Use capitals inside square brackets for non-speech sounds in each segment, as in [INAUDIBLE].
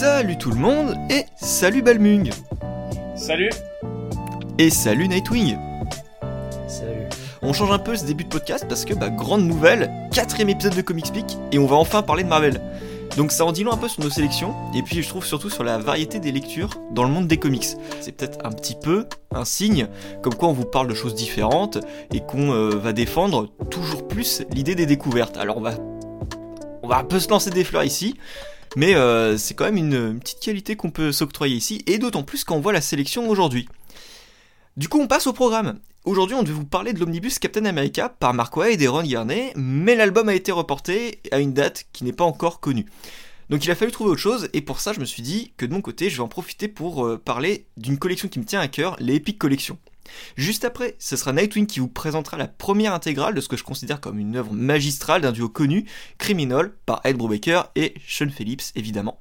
Salut tout le monde et salut Balmung Salut Et salut Nightwing Salut. On change un peu ce début de podcast parce que, bah, grande nouvelle, quatrième épisode de Comic Speak et on va enfin parler de Marvel. Donc ça en dit long un peu sur nos sélections et puis je trouve surtout sur la variété des lectures dans le monde des comics. C'est peut-être un petit peu un signe comme quoi on vous parle de choses différentes et qu'on euh, va défendre toujours plus l'idée des découvertes. Alors on va on va un peu se lancer des fleurs ici, mais euh, c'est quand même une, petite qualité qu'on peut s'octroyer ici, et d'autant plus quand on voit la sélection aujourd'hui. Du coup, on passe au programme. Aujourd'hui, on devait vous parler de l'omnibus Captain America par Mark Waid et Ron Garney, mais l'album a été reporté à une date qui n'est pas encore connue. Donc il a fallu trouver autre chose, et pour ça, je me suis dit que de mon côté, je vais en profiter pour euh, parler d'une collection qui me tient à cœur, les Epic Collection. Juste après, ce sera Nightwing qui vous présentera la première intégrale de ce que je considère comme une œuvre magistrale d'un duo connu, Criminal, par Ed Brubaker et Sean Phillips, évidemment.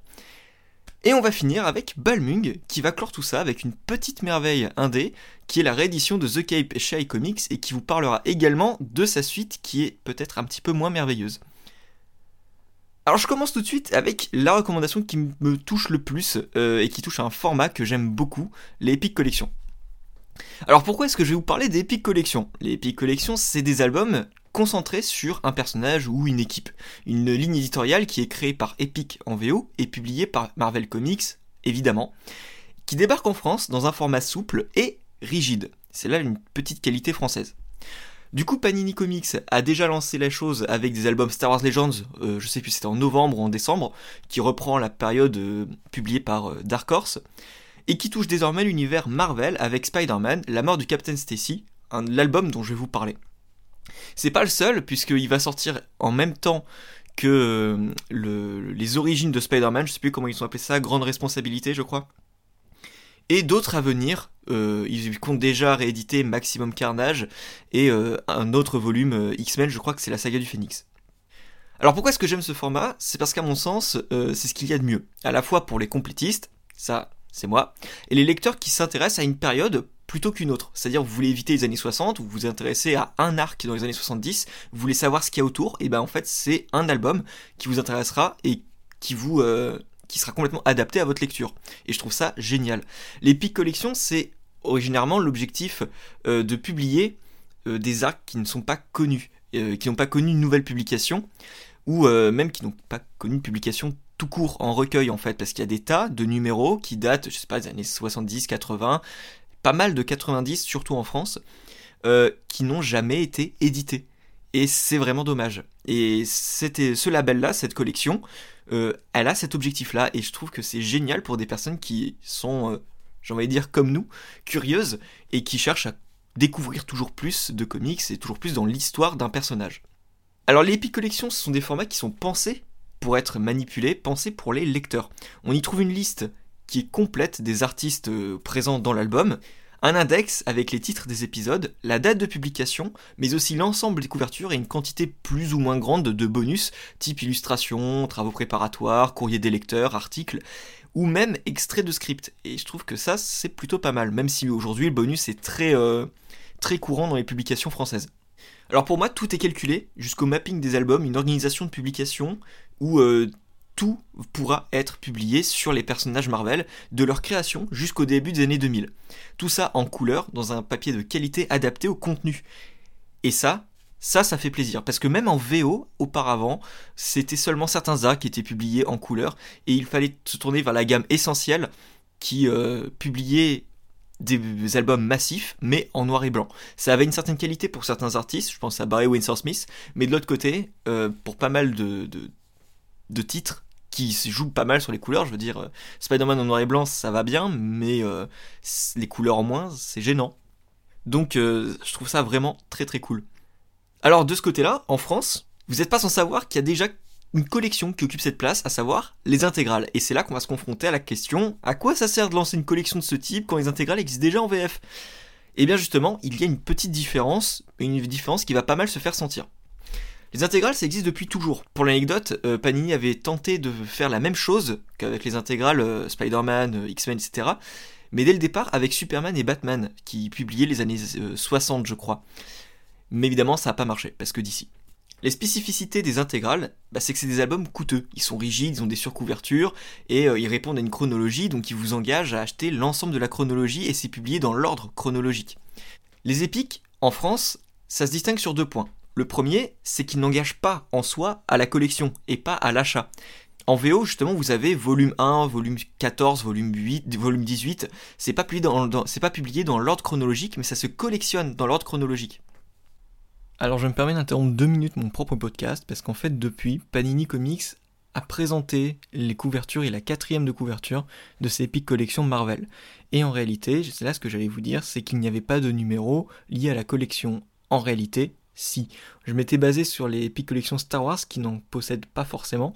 Et on va finir avec Balmung, qui va clore tout ça avec une petite merveille indé, qui est la réédition de The Cape chez iComics, et qui vous parlera également de sa suite, qui est peut-être un petit peu moins merveilleuse. Alors je commence tout de suite avec la recommandation qui me touche le plus, euh, et qui touche à un format que j'aime beaucoup, les Epic Collection. Alors pourquoi est-ce que je vais vous parler des Epic Collections? Les Epic Collections, c'est des albums concentrés sur un personnage ou une équipe. Une ligne éditoriale qui est créée par Epic en VO et publiée par Marvel Comics, évidemment, qui débarque en France dans un format souple et rigide. C'est là une petite qualité française. Du coup, Panini Comics a déjà lancé la chose avec des albums Star Wars Legends, euh, je sais plus si c'était en novembre ou en décembre, qui reprend la période euh, publiée par euh, Dark Horse et qui touche désormais l'univers Marvel avec Spider-Man, La mort du Captain Stacy, l'album dont je vais vous parler. C'est pas le seul, puisqu'il va sortir en même temps que euh, le, les origines de Spider-Man, je sais plus comment ils ont appelé ça, Grande Responsabilité, je crois. Et d'autres à venir, euh, ils comptent déjà rééditer Maximum Carnage et euh, un autre volume X-Men, je crois que c'est la saga du Phénix. Alors pourquoi est-ce que j'aime ce format? C'est parce qu'à mon sens, c'est ce qu'il y a de mieux. À la fois pour les complétistes, ça c'est moi, et les lecteurs qui s'intéressent à une période plutôt qu'une autre. C'est-à-dire vous voulez éviter les années 60, vous vous intéressez à un arc dans les années 70, vous voulez savoir ce qu'il y a autour, et ben en fait c'est un album qui vous intéressera et qui vous euh, qui sera complètement adapté à votre lecture. Et je trouve ça génial. Les Peak Collection, c'est originairement l'objectif euh, de publier euh, des arcs qui ne sont pas connus, qui n'ont pas connu une nouvelle publication, ou même qui n'ont pas connu une publication tout court en recueil en fait, parce qu'il y a des tas de numéros qui datent, je sais pas, des années 70, 80, pas mal de 90, surtout en France, euh, qui n'ont jamais été édités. Et c'est vraiment dommage. Et c'était ce label-là, cette collection, euh, elle a cet objectif-là, et je trouve que c'est génial pour des personnes qui sont, euh, j'ai envie de dire comme nous, curieuses, et qui cherchent à découvrir toujours plus de comics et toujours plus dans l'histoire d'un personnage. Alors les Epic Collections, ce sont des formats qui sont pensés pour être manipulés, pensés pour les lecteurs. On y trouve une liste qui est complète des artistes euh, présents dans l'album, un index avec les titres des épisodes, la date de publication, mais aussi l'ensemble des couvertures et une quantité plus ou moins grande de bonus, type illustration, travaux préparatoires, courrier des lecteurs, articles, ou même extraits de script. Et je trouve que ça, c'est plutôt pas mal, même si aujourd'hui le bonus est très, euh, très courant dans les publications françaises. Alors pour moi, tout est calculé, jusqu'au mapping des albums, une organisation de publication où euh, tout pourra être publié sur les personnages Marvel, de leur création jusqu'au début des années 2000. Tout ça en couleur, dans un papier de qualité adapté au contenu. Et ça, ça, ça fait plaisir, parce que même en VO, auparavant, c'était seulement certains arcs qui étaient publiés en couleur, et il fallait se tourner vers la gamme essentielle qui euh, publiait des albums massifs, mais en noir et blanc. Ça avait une certaine qualité pour certains artistes, je pense à Barry Windsor Smith, mais de l'autre côté, euh, pour pas mal de, de titres qui se jouent pas mal sur les couleurs, je veux dire, euh, Spider-Man en noir et blanc, ça va bien, mais euh, les couleurs en moins, c'est gênant. Donc euh, je trouve ça vraiment très très cool. Alors de ce côté-là, en France, vous n'êtes pas sans savoir qu'il y a déjà une collection qui occupe cette place, à savoir les intégrales. Et c'est là qu'on va se confronter à la question à quoi ça sert de lancer une collection de ce type quand les intégrales existent déjà en VF Et bien justement, il y a une petite différence, une différence qui va pas mal se faire sentir. Les intégrales, ça existe depuis toujours. Pour l'anecdote, euh, Panini avait tenté de faire la même chose qu'avec les intégrales euh, Spider-Man, euh, X-Men, etc. Mais dès le départ, avec Superman et Batman, qui publiaient les années euh, 60, je crois. Mais évidemment, ça n'a pas marché, parce que d'ici. Les spécificités des intégrales, bah, c'est que c'est des albums coûteux. Ils sont rigides, ils ont des surcouvertures et ils répondent à une chronologie, donc ils vous engagent à acheter l'ensemble de la chronologie et c'est publié dans l'ordre chronologique. Les épiques, en France, ça se distingue sur deux points. Le premier, c'est qu'ils n'engagent pas en soi à la collection et pas à l'achat. En VO, justement, vous avez volume 1, volume 14, volume 8, volume 18. C'est pas publié dans, pas publié dans l'ordre chronologique, mais ça se collectionne dans l'ordre chronologique. Alors je me permets d'interrompre deux minutes mon propre podcast parce qu'en fait depuis, Panini Comics a présenté les couvertures et la quatrième de couverture de ces Epic Collection Marvel. Et en réalité, c'est là ce que j'allais vous dire, c'est qu'il n'y avait pas de numéro lié à la collection. En réalité, si. Je m'étais basé sur les Epic Collection Star Wars qui n'en possèdent pas forcément.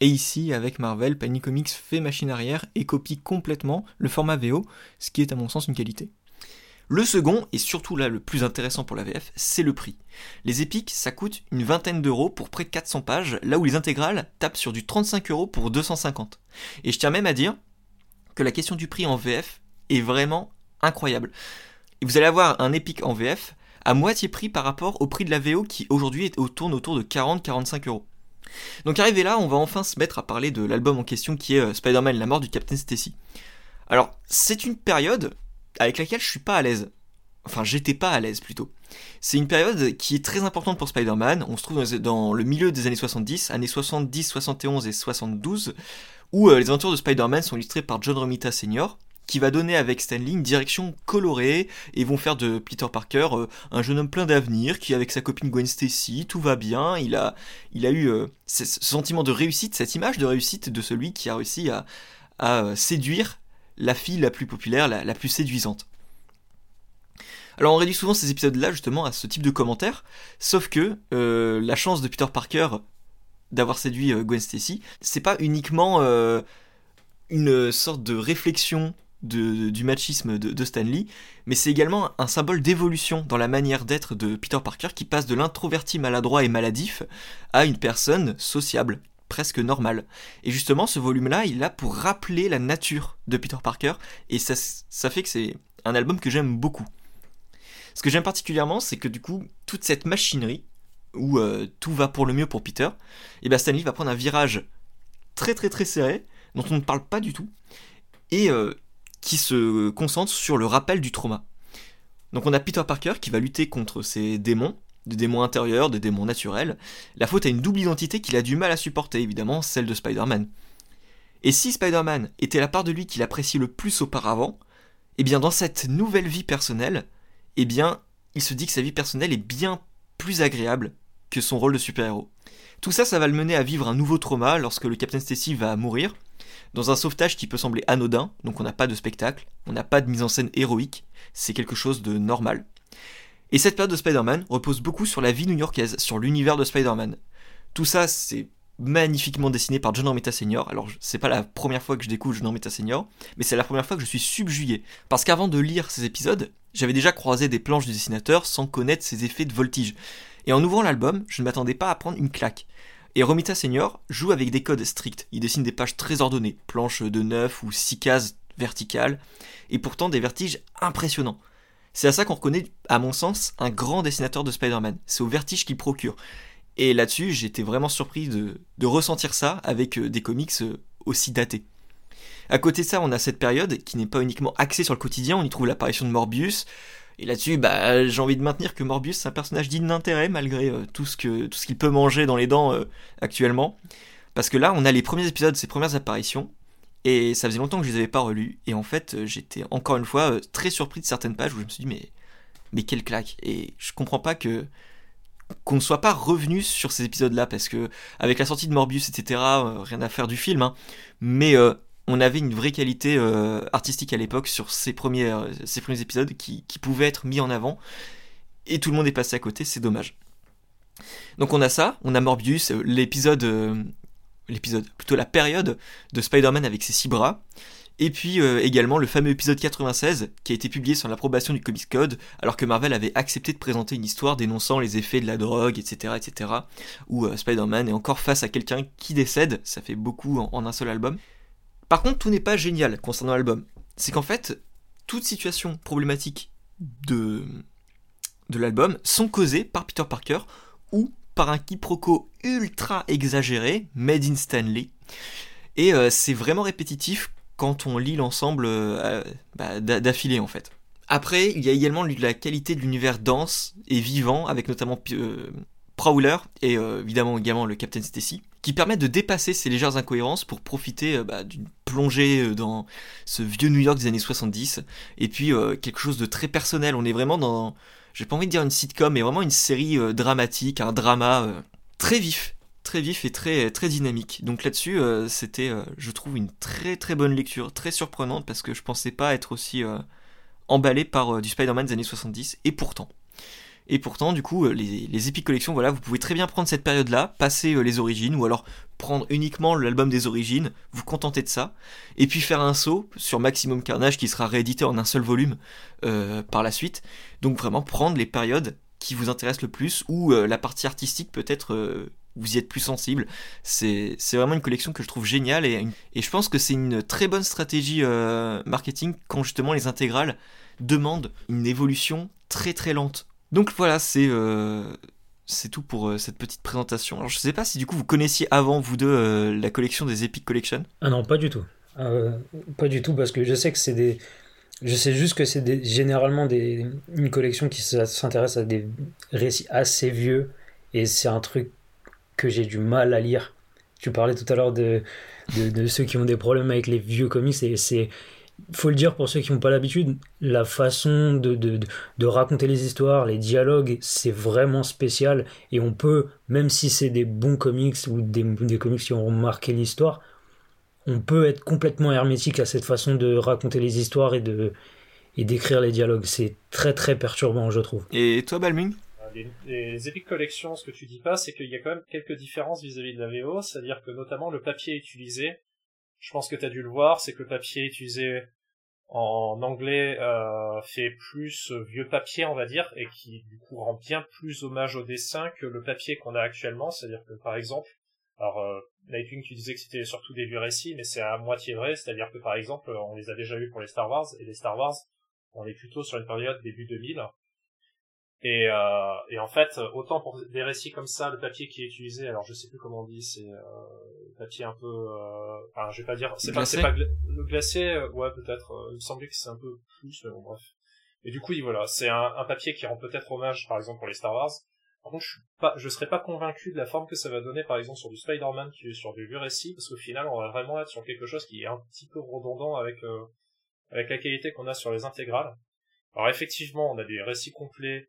Et ici, avec Marvel, Panini Comics fait machine arrière et copie complètement le format VO, ce qui est à mon sens une qualité. Le second, et surtout là le plus intéressant pour la VF, c'est le prix. Les épiques, ça coûte une vingtaine d'euros pour près de 400 pages, là où les intégrales tapent sur du 35 euros pour 250. Et je tiens même à dire que la question du prix en VF est vraiment incroyable. Vous allez avoir un épique en VF à moitié prix par rapport au prix de la VO qui aujourd'hui tourne autour de 40-45 euros. Donc arrivé là, on va enfin se mettre à parler de l'album en question qui est euh, Spider-Man, la mort du Captain Stacy. Alors, c'est une période avec laquelle je suis pas à l'aise. Enfin, j'étais pas à l'aise plutôt. C'est une période qui est très importante pour Spider-Man. On se trouve dans le milieu des années 70, années 70, 71 et 72, où euh, les aventures de Spider-Man sont illustrées par John Romita Sr., qui va donner avec Stanley une direction colorée et vont faire de Peter Parker euh, un jeune homme plein d'avenir qui avec sa copine Gwen Stacy tout va bien il a eu euh, ce sentiment de réussite cette image de réussite de celui qui a réussi à, à séduire la fille la plus populaire, la, plus séduisante. Alors on réduit souvent ces épisodes-là justement à ce type de commentaires, sauf que euh, la chance de Peter Parker d'avoir séduit euh, Gwen Stacy, c'est pas uniquement euh, une sorte de réflexion du machisme de, Stanley, mais c'est également un symbole d'évolution dans la manière d'être de Peter Parker qui passe de l'introverti maladroit et maladif à une personne sociable, presque normal. Et justement, ce volume-là, il là pour rappeler la nature de Peter Parker, et ça, ça fait que c'est un album que j'aime beaucoup. Ce que j'aime particulièrement, c'est que du coup, toute cette machinerie, où euh, tout va pour le mieux pour Peter, et bien Stanley va prendre un virage très très très serré, dont on ne parle pas du tout, et euh, qui se concentre sur le rappel du trauma. Donc on a Peter Parker qui va lutter contre ses démons, des démons intérieurs, des démons naturels, la faute a une double identité qu'il a du mal à supporter, évidemment, celle de Spider-Man. Et si Spider-Man était la part de lui qu'il appréciait le plus auparavant, eh bien dans cette nouvelle vie personnelle, eh bien il se dit que sa vie personnelle est bien plus agréable que son rôle de super-héros. Tout ça, ça va le mener à vivre un nouveau trauma lorsque le Captain Stacy va mourir, dans un sauvetage qui peut sembler anodin, donc on n'a pas de spectacle, on n'a pas de mise en scène héroïque, c'est quelque chose de normal. Et cette période de Spider-Man repose beaucoup sur la vie new-yorkaise, sur l'univers de Spider-Man. Tout ça, c'est magnifiquement dessiné par John Romita Sr. Alors, c'est pas la première fois que je découvre John Romita Sr., mais c'est la première fois que je suis subjugué. Parce qu'avant de lire ces épisodes, j'avais déjà croisé des planches du dessinateur sans connaître ses effets de voltige. Et en ouvrant l'album, je ne m'attendais pas à prendre une claque. Et Romita Senior joue avec des codes stricts. Il dessine des pages très ordonnées, planches de 9 ou 6 cases verticales, et pourtant des vertiges impressionnants. C'est à ça qu'on reconnaît, à mon sens, un grand dessinateur de Spider-Man. C'est au vertige qu'il procure. Et là-dessus, j'étais vraiment surpris de, ressentir ça avec euh, des comics euh, aussi datés. À côté de ça, on a cette période qui n'est pas uniquement axée sur le quotidien, on y trouve l'apparition de Morbius. Et là-dessus, bah, j'ai envie de maintenir que Morbius c'est un personnage digne d'intérêt malgré euh, tout ce qu'il peut manger dans les dents actuellement. Parce que là, on a les premiers épisodes, ses premières apparitions, et ça faisait longtemps que je les avais pas relus. Et en fait, euh, j'étais encore une fois euh, très surpris de certaines pages où je me suis dit, mais, quelle claque. Et je comprends pas qu'on ne soit pas revenu sur ces épisodes-là parce que avec la sortie de Morbius, etc., euh, rien à faire du film, hein, mais on avait une vraie qualité artistique à l'époque sur ces premiers, premiers épisodes qui, pouvaient être mis en avant et tout le monde est passé à côté, c'est dommage. Donc on a ça, on a Morbius, l'épisode l'épisode, plutôt la période de Spider-Man avec ses six bras. Et puis euh, également le fameux épisode 96 qui a été publié sans l'approbation du Comics Code alors que Marvel avait accepté de présenter une histoire dénonçant les effets de la drogue, etc. etc. où euh, Spider-Man est encore face à quelqu'un qui décède, ça fait beaucoup en, un seul album. Par contre, tout n'est pas génial concernant l'album. C'est qu'en fait, toute situation problématique de, de l'album sont causées par Peter Parker ou par un quiproquo ultra exagéré, made in Stanley. Et c'est vraiment répétitif quand on lit l'ensemble bah, d'affilée en fait. Après, il y a également la qualité de l'univers dense et vivant, avec notamment Prowler et évidemment également le Captain Stacy qui permettent de dépasser ces légères incohérences pour profiter euh, bah, d'une plongée euh, dans ce vieux New York des années 70, et puis euh, quelque chose de très personnel. On est vraiment dans, j'ai pas envie de dire une sitcom, mais vraiment une série dramatique, un drama très vif, très vif et très très dynamique. Donc là-dessus, c'était, je trouve, une très très bonne lecture, très surprenante parce que je pensais pas être aussi emballé par du Spider-Man des années 70, et pourtant. Et pourtant, du coup, euh, les, les Epic Collections, voilà, vous pouvez très bien prendre cette période-là, passer euh, les origines, ou alors prendre uniquement l'album des origines, vous contenter de ça, et puis faire un saut sur Maximum Carnage qui sera réédité en un seul volume euh, par la suite. Donc vraiment prendre les périodes qui vous intéressent le plus, ou la partie artistique peut-être vous y êtes plus sensible. C'est vraiment une collection que je trouve géniale et je pense que c'est une très bonne stratégie marketing quand justement les intégrales demandent une évolution très très lente. Donc voilà, c'est euh, tout pour euh, cette petite présentation. Alors je sais pas si du coup vous connaissiez avant vous deux euh, la collection des Epic Collection? Ah non, pas du tout. pas du tout parce que je sais que c'est des je sais juste que c'est généralement une collection qui s'intéresse à des récits assez vieux et c'est un truc que j'ai du mal à lire. Tu parlais tout à l'heure de, de, de, ceux qui ont des problèmes avec les vieux comics et c'est faut le dire pour ceux qui n'ont pas l'habitude, la façon de, de, de, raconter les histoires, les dialogues, c'est vraiment spécial. Et on peut, même si c'est des bons comics ou des, des comics qui ont marqué l'histoire, on peut être complètement hermétique à cette façon de raconter les histoires et de et d'écrire les dialogues. C'est très très perturbant, je trouve. Et toi, Balming? Les, les Epic Collections, ce que tu dis pas, c'est qu'il y a quand même quelques différences vis-à-vis -vis de la VO, c'est-à-dire que notamment le papier utilisé, je pense que tu as dû le voir, c'est que le papier utilisé en anglais euh, fait plus vieux papier, on va dire, et qui du coup rend bien plus hommage au dessin que le papier qu'on a actuellement. C'est-à-dire que par exemple, alors euh, Nightwing, tu disais que c'était surtout des vieux récits, mais c'est à moitié vrai. C'est-à-dire que par exemple, on les a déjà vus pour les Star Wars, et les Star Wars, on est plutôt sur une période début 2000. Et, euh, et en fait, autant pour des récits comme ça, le papier qui est utilisé, alors je sais plus comment on dit, c'est euh, papier un peu, euh, enfin je vais pas dire, c'est pas, c'est pas le glacé, euh, ouais peut-être. Euh, il me semblait que c'est un peu plus, mais bon bref. Et du coup, voilà, c'est un, un, papier qui rend peut-être hommage, par exemple pour les Star Wars. Par contre, je suis pas, je serais pas convaincu de la forme que ça va donner, par exemple sur du Spider-Man qui est sur du vieux récit, parce qu'au final, on va vraiment être sur quelque chose qui est un petit peu redondant avec euh, avec la qualité qu'on a sur les intégrales. Alors effectivement, on a des récits complets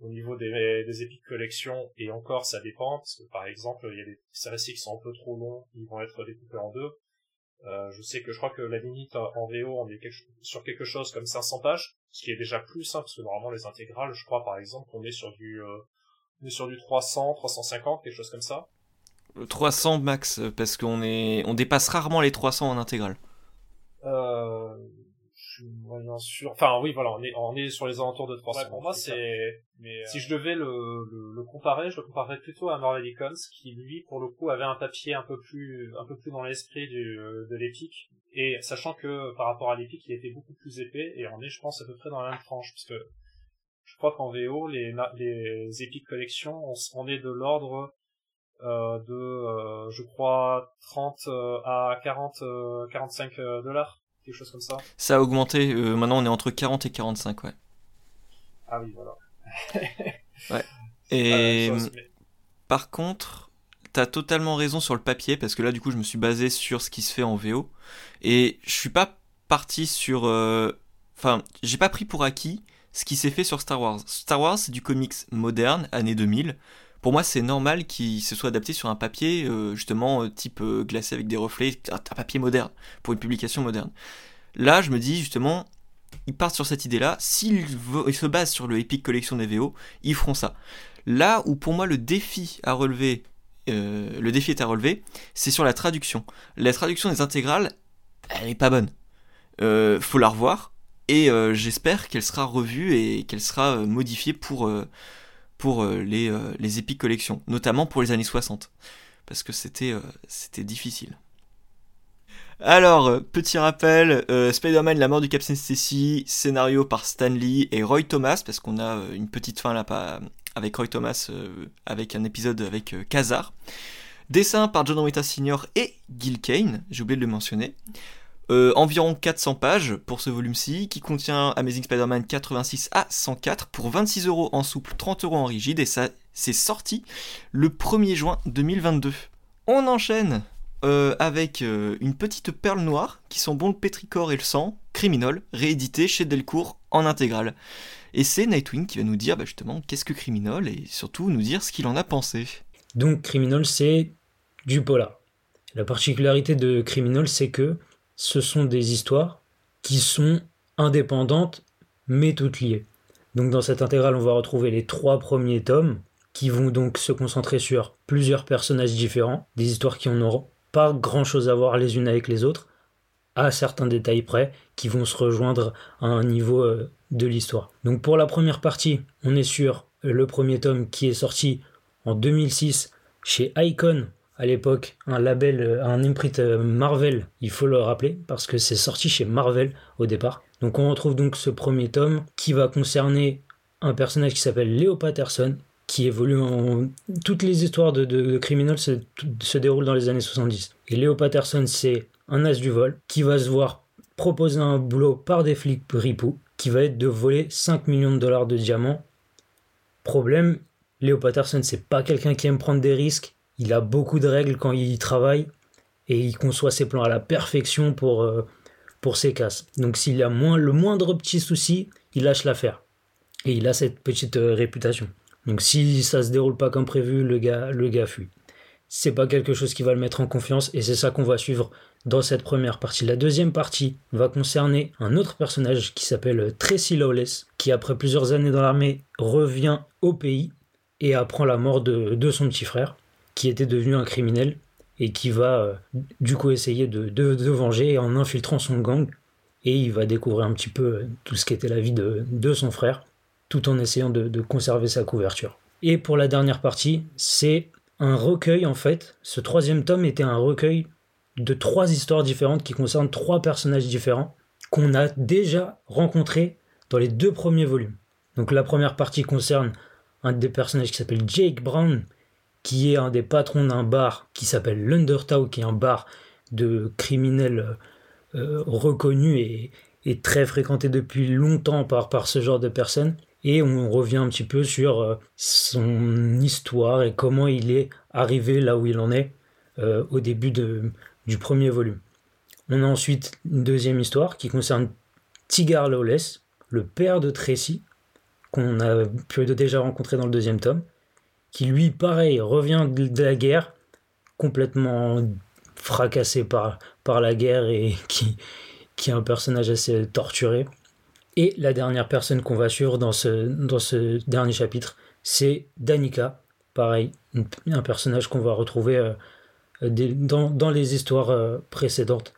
au niveau des, des épiques collections, et encore ça dépend, parce que par exemple, il y a des récits qui sont un peu trop longs, ils vont être découpés en deux. Euh, je sais que je crois que la limite en VO, on est sur quelque chose comme 500 pages, ce qui est déjà plus simple, parce que normalement les intégrales, je crois par exemple qu'on est sur du, euh, on est sur du 300, 350, quelque chose comme ça. 300 max, parce qu'on est, on dépasse rarement les 300 en intégrale. Euh, moyen sûr. Enfin oui, voilà, on est on est sur les alentours de 300. pour moi, c'est mais si euh, je devais le, le, le, comparer, je le comparerais plutôt à Marvel Icons, qui lui, pour le coup, avait un papier un peu plus un peu plus dans l'esprit du de l'épique. Et sachant que par rapport à l'épique, il était beaucoup plus épais, et on est, je pense, à peu près dans la même tranche, parce que je crois qu'en VO, les les épiques collections, on, est de l'ordre euh, de, euh, je crois, 30 à 40, 45 dollars quelque chose comme ça. Ça a augmenté, euh, maintenant on est entre 40 et 45, ouais. Ah oui, voilà. [LAUGHS] ouais. Et par contre, t'as totalement raison sur le papier, parce que là du coup je me suis basé sur ce qui se fait en VO, et je suis pas parti sur... Euh, enfin, j'ai pas pris pour acquis ce qui s'est fait sur Star Wars. Star Wars c'est du comics moderne, année 2000, pour moi, c'est normal qu'il se soit adapté sur un papier, euh, justement, euh, type euh, glacé avec des reflets, un, papier moderne, pour une publication moderne. Là, je me dis, justement, ils partent sur cette idée-là. S'ils se basent sur le Epic Collection des VO, ils feront ça. Là où, pour moi, le défi à relever, le défi est à relever, c'est sur la traduction. La traduction des intégrales, elle n'est pas bonne. faut la revoir. Et j'espère qu'elle sera revue et qu'elle sera modifiée pour pour euh, les, euh, les Epic Collections, notamment pour les années 60, parce que c'était euh, c'était difficile. Alors, petit rappel, Spider-Man, la mort du Captain Stacy, scénario par Stan Lee et Roy Thomas, parce qu'on a une petite fin là avec Roy Thomas, avec un épisode avec euh, Kazar. Dessin par John Romita Sr. et Gil Kane, j'ai oublié de le mentionner. Euh, environ 400 pages pour ce volume-ci, qui contient Amazing Spider-Man 86 à 104 pour 26 euros en souple, 30 euros en rigide, et ça c'est sorti le 1er juin 2022. On enchaîne euh, avec euh, une petite perle noire qui sont bon le pétrichor et le sang, Criminal, réédité chez Delcourt en intégrale. Et c'est Nightwing qui va nous dire bah, justement qu'est-ce que Criminal et surtout nous dire ce qu'il en a pensé. Donc Criminal, c'est du polar. La particularité de Criminal, c'est que ce sont des histoires qui sont indépendantes mais toutes liées. Donc dans cette intégrale, on va retrouver les trois premiers tomes qui vont donc se concentrer sur plusieurs personnages différents, des histoires qui n'auront pas grand chose à voir les unes avec les autres, à certains détails près, qui vont se rejoindre à un niveau euh, de l'histoire. Donc pour la première partie, on est sur le premier tome qui est sorti en 2006 chez Icon à l'époque, un label, euh, un imprint euh, Marvel, il faut le rappeler, parce que c'est sorti chez Marvel au départ. Donc on retrouve donc ce premier tome qui va concerner un personnage qui s'appelle Léo Patterson, qui évolue en... Toutes les histoires de, criminels se, se, déroulent dans les années 70. Et Léo Patterson, c'est un as du vol qui va se voir proposer un boulot par des flics ripoux, qui va être de voler 5 millions de dollars de diamants. Problème, Léo Patterson, c'est pas quelqu'un qui aime prendre des risques, il a beaucoup de règles quand il travaille et il conçoit ses plans à la perfection pour, euh, ses casses. Donc s'il a le moindre petit souci, il lâche l'affaire. Et il a cette petite euh, réputation. Donc si ça se déroule pas comme prévu, le gars, le gars fuit. C'est pas quelque chose qui va le mettre en confiance et c'est ça qu'on va suivre dans cette première partie. La deuxième partie va concerner un autre personnage qui s'appelle Tracy Lawless, qui après plusieurs années dans l'armée revient au pays et apprend la mort de, de son petit frère qui était devenu un criminel et qui va euh, du coup essayer de, de, venger en infiltrant son gang. Et il va découvrir un petit peu euh, tout ce qu'était la vie de, de, son frère, tout en essayant de, de, conserver sa couverture. Et pour la dernière partie, c'est un recueil en fait. Ce troisième tome était un recueil de trois histoires différentes qui concernent trois personnages différents qu'on a déjà rencontrés dans les deux premiers volumes. Donc la première partie concerne un des personnages qui s'appelle Jake Brown, qui est un des patrons d'un bar qui s'appelle l'Undertow, qui est un bar de criminels euh, reconnus et, très fréquenté depuis longtemps par, ce genre de personnes. Et on revient un petit peu sur euh, son histoire et comment il est arrivé là où il en est euh, au début du premier volume. On a ensuite une deuxième histoire qui concerne Tigar Lawless, le père de Tracy, qu'on a pu déjà rencontrer dans le deuxième tome qui lui, pareil, revient de la guerre, complètement fracassé par, par la guerre et [LAUGHS] qui, qui est un personnage assez torturé. Et la dernière personne qu'on va suivre dans ce, dans ce dernier chapitre, c'est Danica, pareil, un personnage qu'on va retrouver euh, dans, dans, les histoires euh, précédentes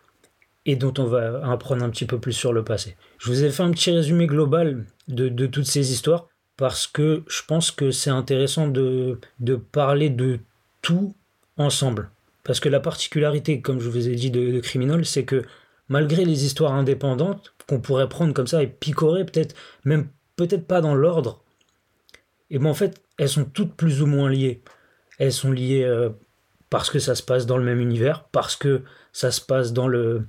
et dont on va apprendre un petit peu plus sur le passé. Je vous ai fait un petit résumé global de, de toutes ces histoires parce que je pense que c'est intéressant de, de, parler de tout ensemble. Parce que la particularité, comme je vous ai dit, de, de Criminal, c'est que malgré les histoires indépendantes qu'on pourrait prendre comme ça et picorer, peut-être même peut-être pas dans l'ordre, et ben en fait, elles sont toutes plus ou moins liées. Elles sont liées euh, parce que ça se passe dans le même univers, parce que ça se passe dans, le,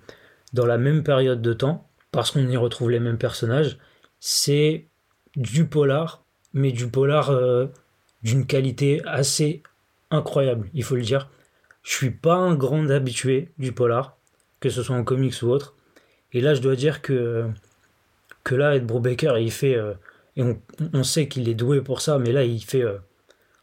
dans la même période de temps, parce qu'on y retrouve les mêmes personnages. C'est du polar, mais du polar euh, d'une qualité assez incroyable, il faut le dire. Je suis pas un grand habitué du polar, que ce soit en comics ou autre. Et là, je dois dire que, que là, Ed Brubaker, il fait. Euh, et on, on, sait qu'il est doué pour ça, mais là, il fait euh,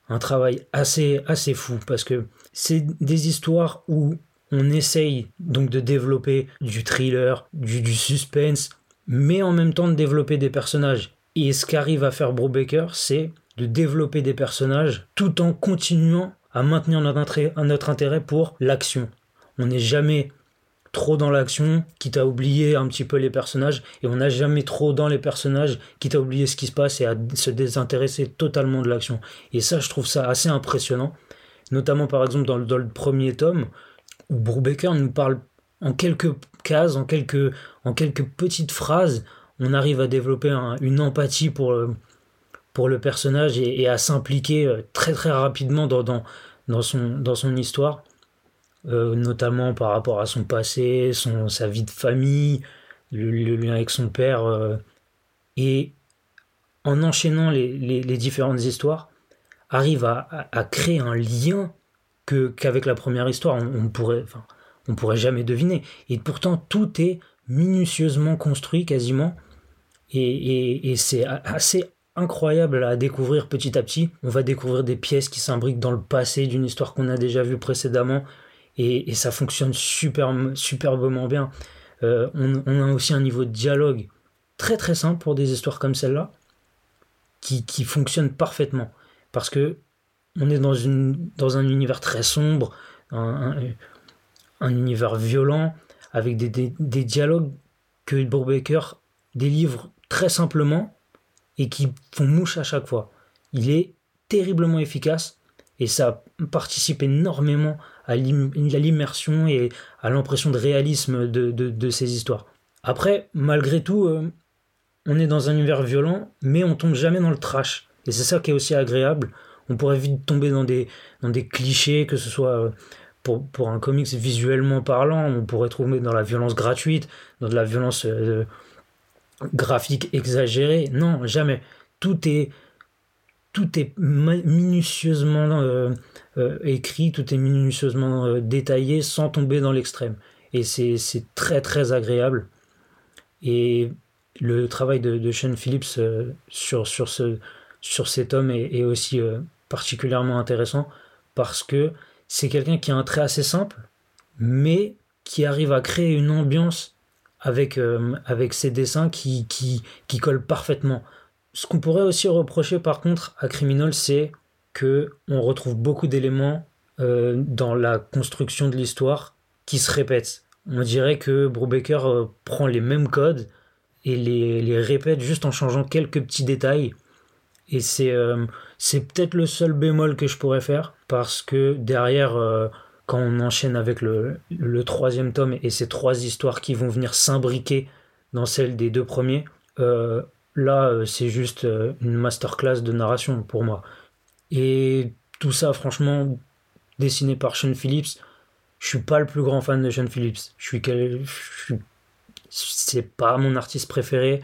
un travail assez, assez fou. Parce que c'est des histoires où on essaye donc de développer du thriller, du, du suspense, mais en même temps de développer des personnages. Et ce qu'arrive à faire Brubaker, c'est de développer des personnages tout en continuant à maintenir notre intérêt pour l'action. On n'est jamais trop dans l'action, quitte à oublier un petit peu les personnages, et on n'a jamais trop dans les personnages, quitte à oublier ce qui se passe et à se désintéresser totalement de l'action. Et ça, je trouve ça assez impressionnant, notamment par exemple dans le, premier tome, où Brubaker nous parle en quelques cases, en en quelques petites phrases, on arrive à développer un, une empathie pour, euh, pour le personnage et, à s'impliquer euh, très très rapidement dans, dans, son, dans son histoire, euh, notamment par rapport à son passé, son, sa vie de famille, le, lien avec son père. Et en enchaînant les, les, les, différentes histoires, arrive à, à, créer un lien que, qu'avec la première histoire, on, on pourrait, enfin, on pourrait jamais deviner. Et pourtant, tout est minutieusement construit quasiment. Et, et, c'est assez incroyable à découvrir petit à petit. On va découvrir des pièces qui s'imbriquent dans le passé d'une histoire qu'on a déjà vue précédemment et, ça fonctionne super, superbement bien. Euh, on, a aussi un niveau de dialogue très très simple pour des histoires comme celle-là qui, qui fonctionne parfaitement parce que on est dans, une, dans un univers très sombre, un, univers violent avec des, des, dialogues que Brubaker délivre très simplement et qui font mouche à chaque fois. Il est terriblement efficace et ça participe énormément à l'immersion et à l'impression de réalisme de, ces histoires. Après, malgré tout, euh, on est dans un univers violent, mais on tombe jamais dans le trash. Et c'est ça qui est aussi agréable. On pourrait vite tomber dans des, dans des clichés, que ce soit euh, pour, un comics visuellement parlant, on pourrait trouver dans la violence gratuite, dans de la violence euh, graphique exagéré. Non, jamais. Tout est, tout est minutieusement euh, euh, écrit, tout est minutieusement euh, détaillé sans tomber dans l'extrême. Et c'est très très agréable. Et le travail de, Sean Phillips sur, sur, ce, sur cet homme est, est aussi particulièrement intéressant parce que c'est quelqu'un qui a un trait assez simple, mais qui arrive à créer une ambiance avec, euh, avec ces dessins qui, qui, qui collent parfaitement. Ce qu'on pourrait aussi reprocher par contre à Criminal, c'est que on retrouve beaucoup d'éléments euh, dans la construction de l'histoire qui se répètent. On dirait que Brubaker euh, prend les mêmes codes et les, les, répète juste en changeant quelques petits détails. Et c'est c'est peut-être le seul bémol que je pourrais faire parce que derrière quand on enchaîne avec le, troisième tome et ces trois histoires qui vont venir s'imbriquer dans celle des deux premiers, euh, là euh, c'est juste euh, une masterclass de narration pour moi. Et tout ça, franchement, dessiné par Sean Phillips, je suis pas le plus grand fan de Sean Phillips. Je suis, je c'est pas mon artiste préféré.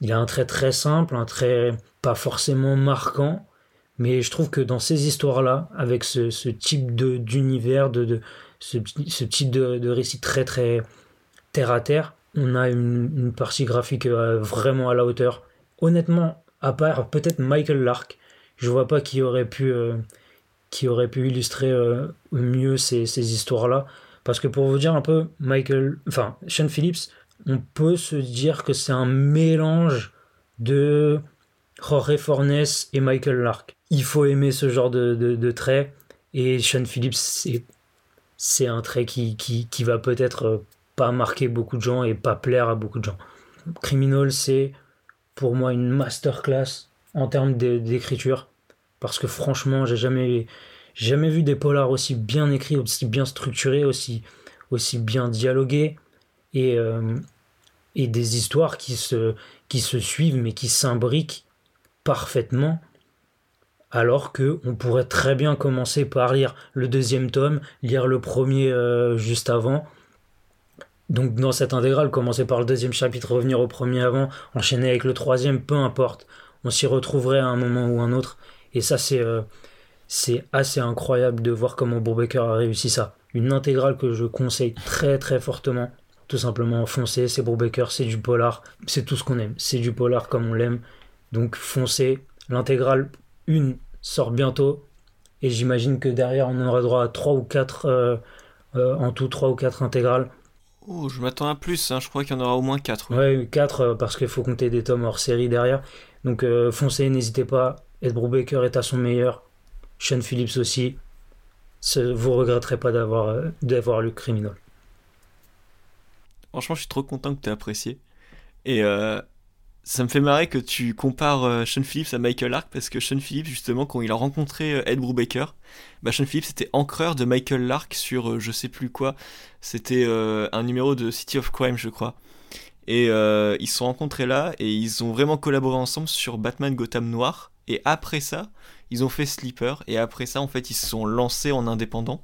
Il a un trait très simple, un trait pas forcément marquant, mais je trouve que dans ces histoires-là, avec ce, type d'univers, de, ce, type de, récit très très terre à terre, on a une, une partie graphique euh, vraiment à la hauteur. Honnêtement, à part peut-être Michael Lark, je vois pas qui aurait pu, euh, qui aurait pu illustrer euh, mieux ces, ces histoires-là. Parce que pour vous dire un peu, Michael, enfin, Sean Phillips, on peut se dire que c'est un mélange de Jorge Fornes et Michael Lark il faut aimer ce genre de, de, trait. Et Sean Phillips, c'est un trait qui, qui, qui va peut-être euh, pas marquer beaucoup de gens et pas plaire à beaucoup de gens. Criminal, c'est pour moi une masterclass en termes d'écriture. Parce que franchement, j'ai jamais, jamais vu des polars aussi bien écrits, aussi bien structurés, aussi, aussi bien dialogués. Et, euh, et des histoires qui se, qui se suivent mais qui s'imbriquent parfaitement alors que on pourrait très bien commencer par lire le deuxième tome, lire le premier euh, juste avant. Donc dans cette intégrale, commencer par le deuxième chapitre, revenir au premier avant, enchaîner avec le troisième, peu importe. On s'y retrouverait à un moment ou un autre. Et ça, c'est euh, c'est assez incroyable de voir comment Brubaker a réussi ça. Une intégrale que je conseille très très fortement. Tout simplement foncez, c'est Brubaker, c'est du polar, c'est tout ce qu'on aime. C'est du polar comme on l'aime. Donc foncez. L'intégrale une sort bientôt. Et j'imagine que derrière, on aura droit à 3 ou 4, euh, euh, en tout 3 ou 4 intégrales. Oh, je m'attends à plus, hein. je crois qu'il y en aura au moins 4. Ouais, 4 euh, parce qu'il faut compter des tomes hors série derrière. Donc foncez, n'hésitez pas. Ed Brubaker est à son meilleur. Sean Phillips aussi. Vous regretterez pas d'avoir d'avoir lu Criminal. Franchement, je suis trop content que tu aies apprécié. Et ça me fait marrer que tu compares euh, Sean Phillips à Michael Lark parce que Sean Phillips justement quand il a rencontré euh, Ed Brubaker, bah Sean Phillips était encreur de Michael Lark sur euh, je sais plus quoi, c'était un numéro de City of Crime je crois. Et ils se sont rencontrés là et ils ont vraiment collaboré ensemble sur Batman Gotham Noir. Et après ça, ils ont fait Sleeper. Et après ça, en fait, ils se sont lancés en indépendant.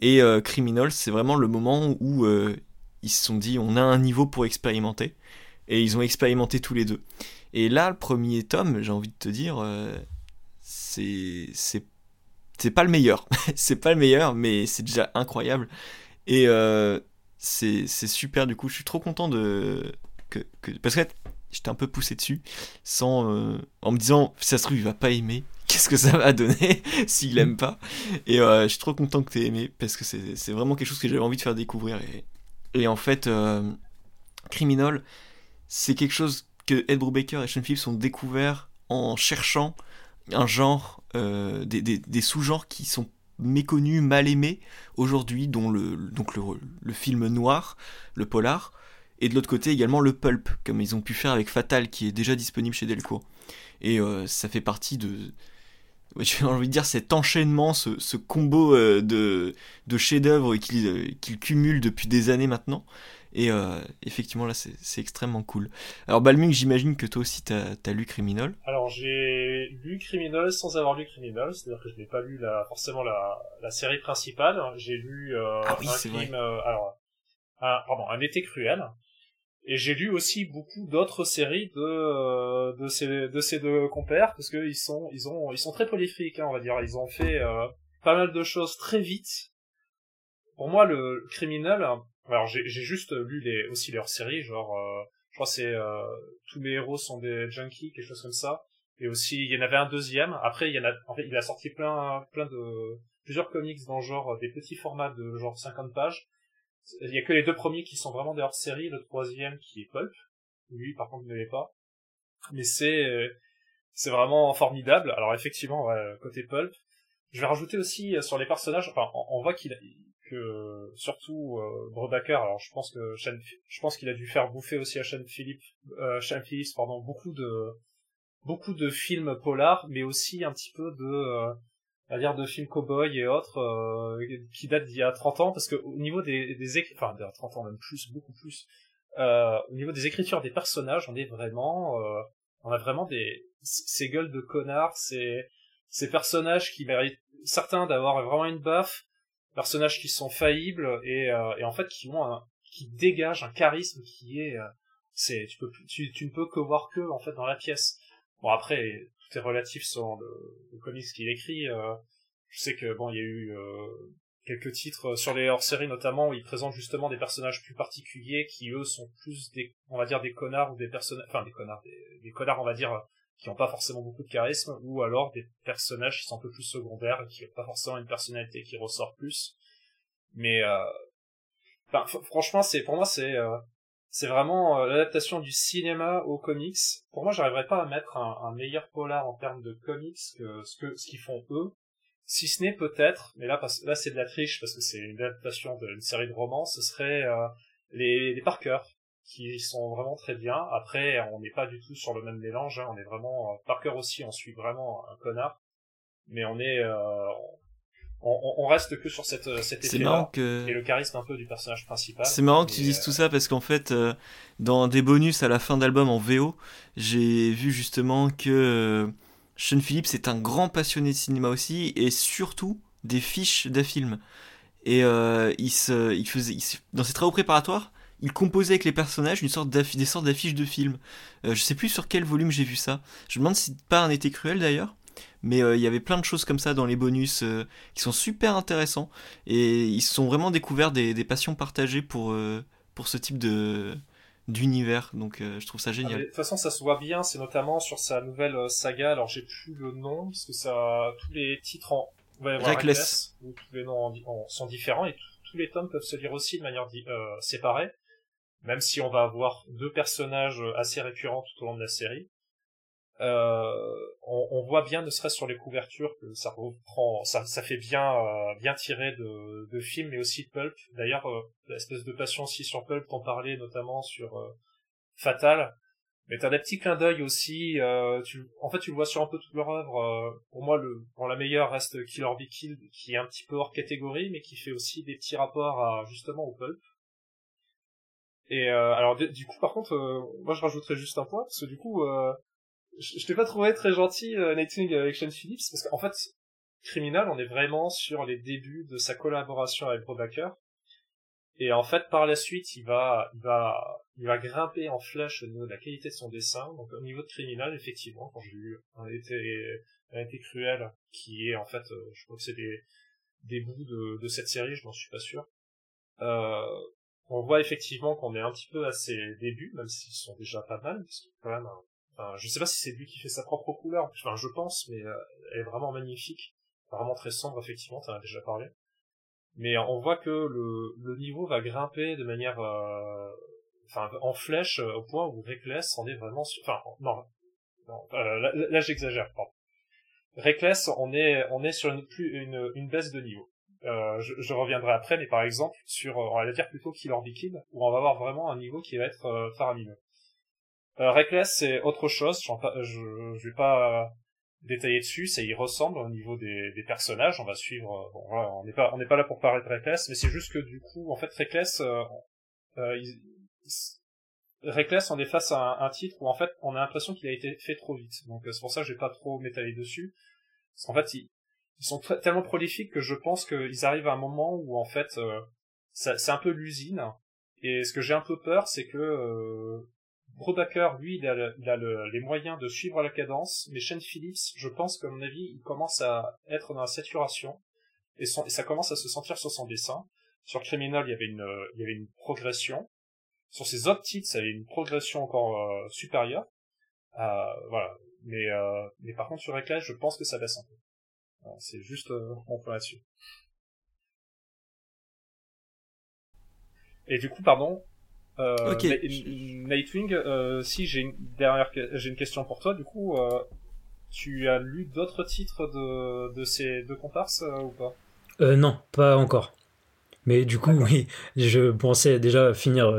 Et Criminal, c'est vraiment le moment où ils se sont dit on a un niveau pour expérimenter. Et ils ont expérimenté tous les deux. Et là, le premier tome, j'ai envie de te dire, euh, c'est pas le meilleur. [LAUGHS] c'est pas le meilleur, mais c'est déjà incroyable. Et euh, c'est super du coup. Je suis trop content de que, que... parce que j'étais un peu poussé dessus, sans euh, en me disant ça se trouve il va pas aimer. [LAUGHS] Qu'est-ce que ça va donner [LAUGHS] s'il aime pas? Et je suis trop content que tu aies aimé parce que c'est vraiment quelque chose que j'avais envie de faire découvrir. Et, en fait, Criminal, c'est quelque chose que Ed Brubaker et Sean Phillips ont découvert en cherchant un genre, euh, des, sous-genres qui sont méconnus, mal aimés aujourd'hui, dont le, film noir, le polar, et de l'autre côté également le pulp, comme ils ont pu faire avec Fatal, qui est déjà disponible chez Delcourt. Et euh, ça fait partie de, [LAUGHS] j'ai envie de dire, cet enchaînement, ce, combo euh, de, chefs-d'œuvre qu'ils euh, qu'ils cumulent depuis des années maintenant. Et euh, effectivement, là, c'est extrêmement cool. Alors, Balmung, j'imagine que toi aussi, t'as as lu Criminal. Alors j'ai lu Criminal sans avoir lu Criminal, c'est-à-dire que je n'ai pas lu la, forcément la, la série principale. J'ai lu euh, Ah oui, un crime, euh, alors un, pardon, un été cruel. Et j'ai lu aussi beaucoup d'autres séries de euh, de ces de ces deux compères parce que ils sont ils ont ils sont très prolifiques, hein, on va dire. Ils ont fait euh, pas mal de choses très vite. Pour moi, le criminel. Alors j'ai juste lu les aussi leurs séries, genre euh, je crois c'est euh, tous les héros sont des junkies, quelque chose comme ça. Et aussi, il y en avait un deuxième. Après, il y en a, en fait, il a sorti plein, plein de, plusieurs comics dans genre des petits formats de genre 50 pages. Il y a que les deux premiers qui sont vraiment des hors-série, le troisième qui est Pulp. Lui, par contre, ne l'est pas. Mais c'est, euh, c'est vraiment formidable. Alors effectivement, ouais, côté Pulp. Je vais rajouter aussi euh, sur les personnages, enfin, on, on voit qu'il que, surtout, euh, alors je pense que je pense qu'il a dû faire bouffer aussi à Sean Phillips, euh, Sean Phillips, pardon, beaucoup de, beaucoup de films polars, mais aussi un petit peu de, euh, va dire de films cow-boy et autres, euh, qui datent d'il y a 30 ans, parce que au niveau des, des enfin, d'il y a 30 ans même plus, beaucoup plus, euh, au niveau des écritures des personnages, on est vraiment, euh, on a vraiment des, ces gueules de connards, ces, ces personnages qui méritent, certains d'avoir vraiment une baffe, personnages qui sont faillibles et, euh, et en fait qui ont un, qui dégagent un charisme qui est, euh, c'est, tu peux, tu, tu ne peux que voir que en fait dans la pièce. Bon après, tout est relatif sur le, le comics qu'il écrit. euh, je sais que bon, il y a eu euh, quelques titres sur les hors-séries notamment où il présente justement des personnages plus particuliers qui eux sont plus des, on va dire des connards ou des personnages, enfin des connards, des, des connards on va dire qui n'ont pas forcément beaucoup de charisme ou alors des personnages qui sont un peu plus secondaires qui n'ont pas forcément une personnalité qui ressort plus. Mais euh, f- franchement, c'est pour moi c'est euh, c'est vraiment euh, l'adaptation du cinéma aux comics. Pour moi, j'arriverais pas à mettre un, un meilleur polar en termes de comics que ce que ce qu'ils font eux. Si ce n'est peut-être, mais là parce, là c'est de la triche parce que c'est une adaptation d'une série de romans, ce serait euh, les, les Parker qui sont vraiment très bien. Après, on n'est pas du tout sur le même mélange. hein. On est vraiment euh, Parker aussi, on suit vraiment un connard, mais on est euh, on, reste que sur cette cet effet marrant là que. et le charisme un peu du personnage principal. C'est marrant que tu dises euh, tout ça parce qu'en fait, euh, dans des bonus à la fin d'album en VO, j'ai vu justement que Sean Phillips est un grand passionné de cinéma aussi et surtout des fiches de films. Et euh, il se, il faisait, il dans ses travaux préparatoires, il composait avec les personnages une sorte des sortes d'affiches de films. Euh, je sais plus sur quel volume j'ai vu ça. Je me demande si pas un été cruel d'ailleurs. Mais euh, il y avait plein de choses comme ça dans les bonus euh, qui sont super intéressants. Et ils se sont vraiment découverts des, des passions partagées pour, euh, pour ce type de d'univers. Donc je trouve ça Ah, génial. de toute façon, ça se voit bien, c'est notamment sur sa nouvelle saga. Alors, j'ai plus le nom, parce que ça, tous les titres en, Reckless. Reckless, où tous les noms en- en- sont différents, et tous les tomes peuvent se lire aussi de manière séparée, même si on va avoir deux personnages assez récurrents tout au long de la série. Euh, on, voit bien, ne serait-ce sur les couvertures, que ça reprend, ça, fait bien, euh, bien tiré de, de films, mais aussi de Pulp. D'ailleurs, euh, l'espèce de passion aussi sur Pulp, t'en parlais notamment sur euh, Fatal. Mais t'as des petits clins d'œil aussi. Euh, en fait, tu le vois sur un peu toute leur œuvre. euh, pour moi, le, la meilleure reste Kill or Be Killed, qui est un petit peu hors catégorie, mais qui fait aussi des petits rapports à justement au pulp. Et alors du coup, par contre, moi je rajouterais juste un point parce que du coup, je, je t'ai pas trouvé très gentil Nightwing avec Shane Phillips parce qu'en fait, Criminal, on est vraiment sur les débuts de sa collaboration avec Brubaker. Et en fait, par la suite, il va, il va, il va grimper en flèche au niveau de la qualité de son dessin. Donc, au niveau de Criminal, effectivement, quand j'ai lu un été, un été cruel, qui est en fait, euh, je crois que c'est des, des bouts de, de cette série, je n'en suis pas sûr. Euh, on voit effectivement qu'on est un petit peu à ses débuts, même s'ils sont déjà pas mal, parce que quand même, enfin, je sais pas si c'est lui qui fait sa propre couleur, enfin, je pense, mais euh, elle est vraiment magnifique, vraiment très sombre, effectivement, t'en as déjà parlé. Mais on voit que le, le niveau va grimper de manière, euh, enfin, en flèche, au point où Reckless en est vraiment, enfin, non, euh, là j'exagère, pardon. Reckless, on est, on est sur une, plus, une, une baisse de niveau. Euh, je, je, reviendrai après, mais par exemple sur, on va dire plutôt Killer Kid, où on va avoir vraiment un niveau qui va être euh, faramineux. Euh, Reckless, c'est autre chose. Je, je vais pas détailler dessus. Ça y ressemble au niveau des, des personnages. On va suivre. Euh, bon, voilà, on n'est pas, on pas là pour parler de Reckless, mais c'est juste que du coup, en fait, Reckless, euh, euh, Reckless, on est face à un, titre où en fait, on a l'impression qu'il a été fait trop vite. Donc c'est pour ça que je vais pas trop m'étaler dessus. Parce qu'en fait, ils, ils sont tellement prolifiques que je pense qu'ils arrivent à un moment où en fait euh, c'est un peu l'usine. Et ce que j'ai un peu peur c'est que euh, Brubaker lui il a, il a le, les moyens de suivre la cadence mais Shane Phillips je pense qu'à mon avis il commence à être dans la saturation et, ça commence à se sentir sur son dessin. Sur Criminal il y avait une il y avait une progression. Sur ses autres titres ça avait une progression encore euh, supérieure. Euh, voilà. Mais euh, mais par contre sur Reclash je pense que ça baisse un peu c'est juste euh, mon point là-dessus. Et du coup, pardon, euh, Nightwing, euh, si j'ai une dernière, j'ai une question pour toi. Du coup, euh, tu as lu d'autres titres de, de ces deux comparses ou pas? Non, pas encore. Mais du coup, oui, je pensais déjà finir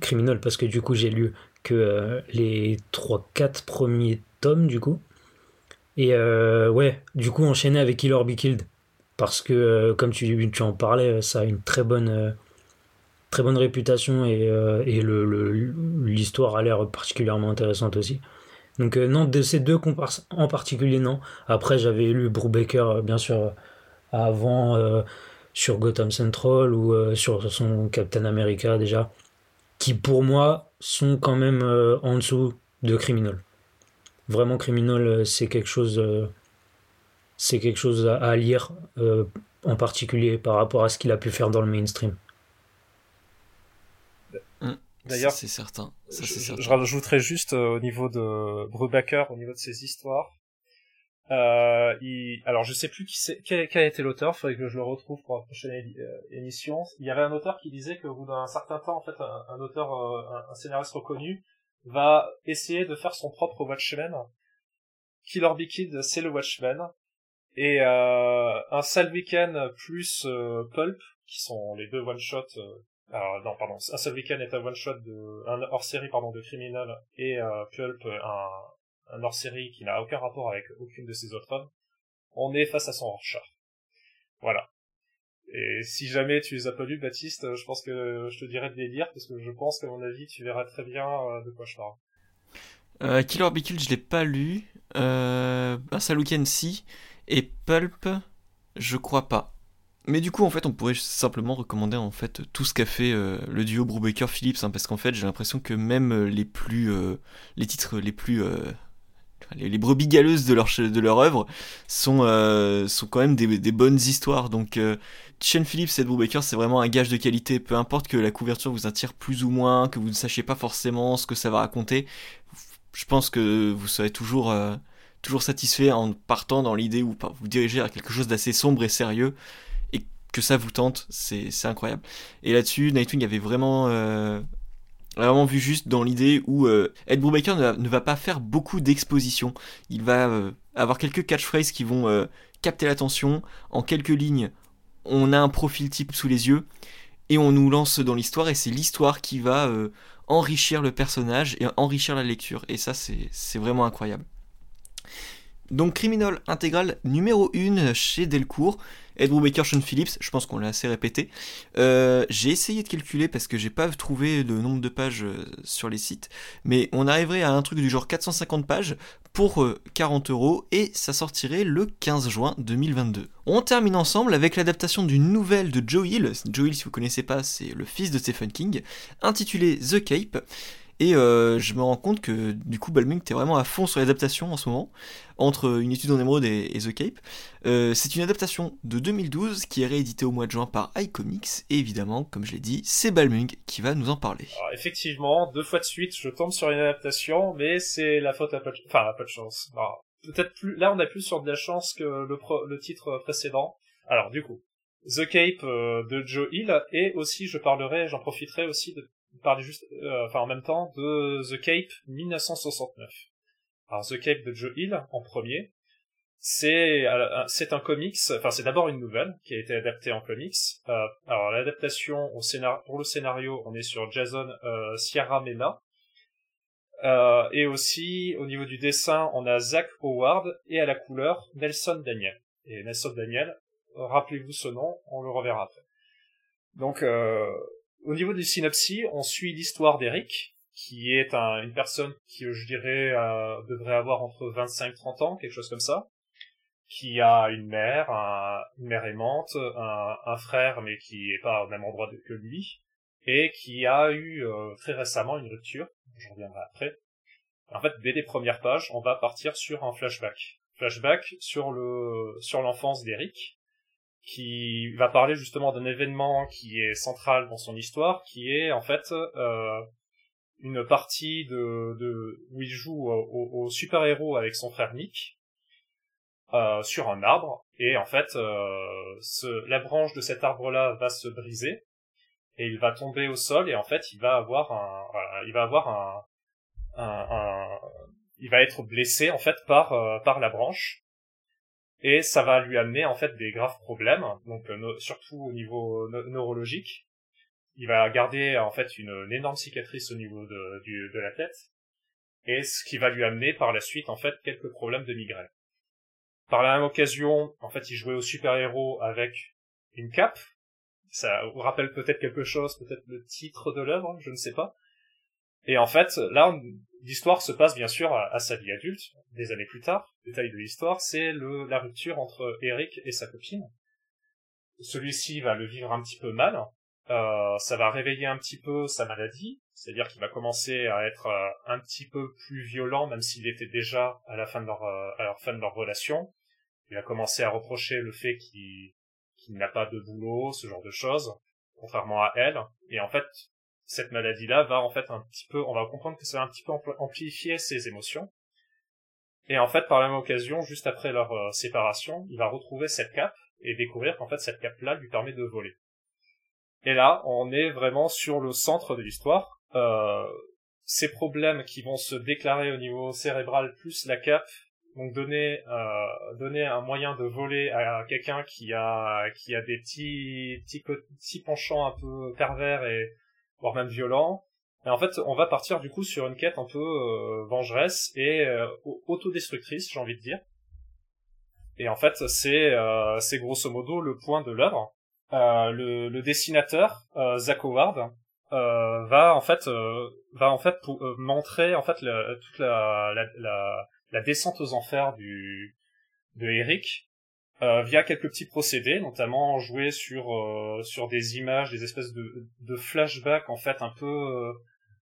Criminal parce que du coup, j'ai lu que les 3-4 premiers tomes du coup. Et euh, ouais, du coup, enchaîner avec Kill or Be Killed. Parce que, euh, comme tu, tu, en parlais, ça a une très bonne, euh, très bonne réputation et, euh, et l'histoire le, a l'air particulièrement intéressante aussi. Donc, euh, non, de ces deux comparses en particulier, non. Après, j'avais lu Brubaker, bien sûr, avant, sur Gotham Central ou sur son Captain America déjà, qui pour moi sont quand même en dessous de Criminal vraiment Criminal, euh, c'est quelque chose, euh, c'est quelque chose à, lire, euh, en particulier par rapport à ce qu'il a pu faire dans le mainstream. Mmh. D'ailleurs, c'est certain. Ça, je, certain. je, rajouterais juste au niveau de Brubaker, au niveau de ses histoires. Euh, il... Alors, je sais plus qui quel a été l'auteur. Faudrait que je le retrouve pour la prochaine émission. Il y avait un auteur qui disait qu'au bout d'un certain temps, en fait, un, un auteur, un, un, scénariste reconnu va essayer de faire son propre Watchmen. Killer Be Kid, c'est le Watchmen. Et euh, un sale week-end plus euh, Pulp, qui sont les deux one-shot. Euh, alors non, pardon, un sale week-end est un one-shot de un hors-série pardon de Criminal et euh, Pulp un, hors-série qui n'a aucun rapport avec aucune de ses autres œuvres. On est face à son Rorschach. Voilà. Et si jamais tu les as pas lus, Baptiste, je pense que je te dirais de les lire, parce que je pense qu'à mon avis, tu verras très bien euh, de quoi je parle. Euh, Killer Killed, je l'ai pas lu. Euh, Weekend, si. Et Pulp, je crois pas. Mais du coup, en fait, on pourrait simplement recommander en fait tout ce qu'a fait euh, le duo Brubaker-Phillips, hein, parce qu'en fait, j'ai l'impression que même les plus, euh, les titres les plus les, brebis galeuses de leur, de leur œuvre sont, euh, sont quand même des, des, bonnes histoires. Donc, euh, Shane Phillips et Drew Baker, c'est vraiment un gage de qualité. Peu importe que la couverture vous attire plus ou moins, que vous ne sachiez pas forcément ce que ça va raconter, je pense que vous serez toujours, euh, toujours satisfait en partant dans l'idée où vous dirigez à quelque chose d'assez sombre et sérieux et que ça vous tente. C'est incroyable. Et là-dessus, Nightwing avait vraiment euh, vraiment vu juste dans l'idée où euh, Ed Brubaker ne, ne, va pas faire beaucoup d'exposition. Il va euh, avoir quelques catchphrases qui vont capter l'attention. En quelques lignes, on a un profil type sous les yeux et on nous lance dans l'histoire et c'est l'histoire qui va euh, enrichir le personnage et enrichir la lecture. Et ça, c'est vraiment incroyable. Donc Criminal Intégral numéro 1 chez Delcourt. Ed Brubaker, Sean Phillips, je pense qu'on l'a assez répété. Euh, j'ai essayé de calculer parce que j'ai pas trouvé le nombre de pages euh, sur les sites, mais on arriverait à un truc du genre 450 pages pour 40 euh, euros et ça sortirait le 15 juin 2022. On termine ensemble avec l'adaptation d'une nouvelle de Joe Hill. Joe Hill, si vous connaissez pas, c'est le fils de Stephen King, intitulée The Cape. Et euh, je me rends compte que du coup, Balmung, t'es vraiment à fond sur l'adaptation en ce moment, entre Une étude en émeraude et, The Cape. Euh, c'est une adaptation de 2012 qui est rééditée au mois de juin par iComics, et évidemment, comme je l'ai dit, c'est Balmung qui va nous en parler. effectivement, deux fois de suite, je tombe sur une adaptation, mais c'est la faute à pas de, enfin, à de chance. Peut-être là on a plus sur de la chance que le, le titre précédent. Alors du coup, The Cape euh, de Joe Hill, et aussi je parlerai, j'en profiterai aussi de parler juste, euh, enfin en même temps, de The Cape 1969. Alors The Cape de Joe Hill en premier, c'est euh, c'est un comics, enfin c'est d'abord une nouvelle qui a été adaptée en comics. Euh, alors l'adaptation au scénario, pour le scénario, on est sur Jason euh, Sierra Mena. Euh, et aussi au niveau du dessin, on a Zach Howard et à la couleur Nelson Daniel. Et Nelson Daniel, rappelez-vous ce nom, on le reverra après. Donc au niveau du synopsis, on suit l'histoire d'Eric, qui est une personne qui, je dirais, euh, devrait avoir entre 25 30 ans, quelque chose comme ça, qui a une mère, une mère aimante, un, frère, mais qui est pas au même endroit que lui, et qui a eu euh, très récemment une rupture, je reviendrai après. En fait, dès les premières pages, on va partir sur un flashback. Flashback sur l'enfance d'Eric, qui va parler justement d'un événement qui est central dans son histoire, qui est en fait euh, une partie de, de, où il joue au, super-héros avec son frère Nick euh, sur un arbre, et en fait euh, ce, la branche de cet arbre-là va se briser, et il va tomber au sol, et en fait il va avoir un, il va avoir un, un, un, il va être blessé en fait par euh, par la branche et ça va lui amener en fait des graves problèmes, donc euh, surtout au niveau neurologique. Il va garder en fait une, énorme cicatrice au niveau de, de la tête, et ce qui va lui amener par la suite en fait quelques problèmes de migraine. Par la même occasion, en fait, il jouait au super-héros avec une cape. Ça vous rappelle peut-être quelque chose, peut-être le titre de l'œuvre, je ne sais pas. Et en fait, là, l'histoire se passe bien sûr à, sa vie adulte, des années plus tard. Détail de l'histoire, c'est le, la rupture entre Eric et sa copine. Celui-ci va le vivre un petit peu mal. Euh, ça va réveiller un petit peu sa maladie, c'est-à-dire qu'il va commencer à être euh, un petit peu plus violent, même s'il était déjà à la fin de leur, euh, à la fin de leur relation. Il va commencer à reprocher le fait qu'il qu'il n'a pas de boulot, ce genre de choses, contrairement à elle. Et en fait, cette maladie-là va en fait un petit peu, on va comprendre que ça va un petit peu amplifier ses émotions. Et en fait, par la même occasion, juste après leur euh, séparation, il va retrouver cette cape et découvrir qu'en fait cette cape-là lui permet de voler. Et là, on est vraiment sur le centre de l'histoire. Euh, ces problèmes qui vont se déclarer au niveau cérébral plus la cape donc donner euh, donner un moyen de voler à quelqu'un qui a qui a des petits petits petits penchants un peu pervers et voire même violent. Et en fait, on va partir du coup sur une quête un peu euh, vengeresse et euh, autodestructrice, j'ai envie de dire. Et en fait, c'est euh, c'est grosso modo le point de l'œuvre. Euh, le, le, dessinateur euh, Zach Howard va en fait va en fait pour, montrer en fait la, toute la, la, la descente aux enfers du de Eric euh, via quelques petits procédés, notamment jouer sur euh, sur des images, des espèces de, de flashbacks en fait un peu euh,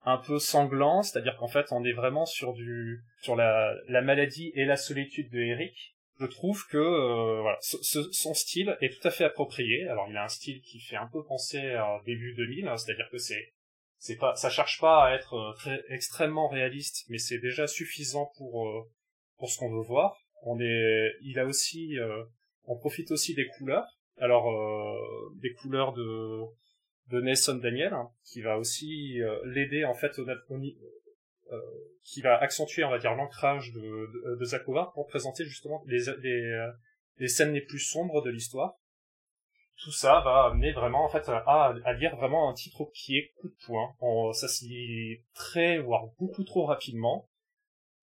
un peu sanglants, c'est-à-dire qu'en fait on est vraiment sur du sur la, la maladie et la solitude de Eric. Je trouve que voilà, son style est tout à fait approprié. Alors il a un style qui fait un peu penser à début 2000, hein, c'est-à-dire que c'est c'est pas ça cherche pas à être très extrêmement réaliste, mais c'est déjà suffisant pour pour ce qu'on veut voir. On est, il a aussi on profite aussi des couleurs. Alors euh, des couleurs de de Nelson Daniel hein, qui va aussi euh, l'aider en fait au, euh, qui va accentuer on va dire l'ancrage de, Zakova pour présenter justement les, les, scènes les plus sombres de l'histoire. Tout ça va amener vraiment en fait à, à lire vraiment un titre qui est coup de poing. ça se lit très voire beaucoup trop rapidement.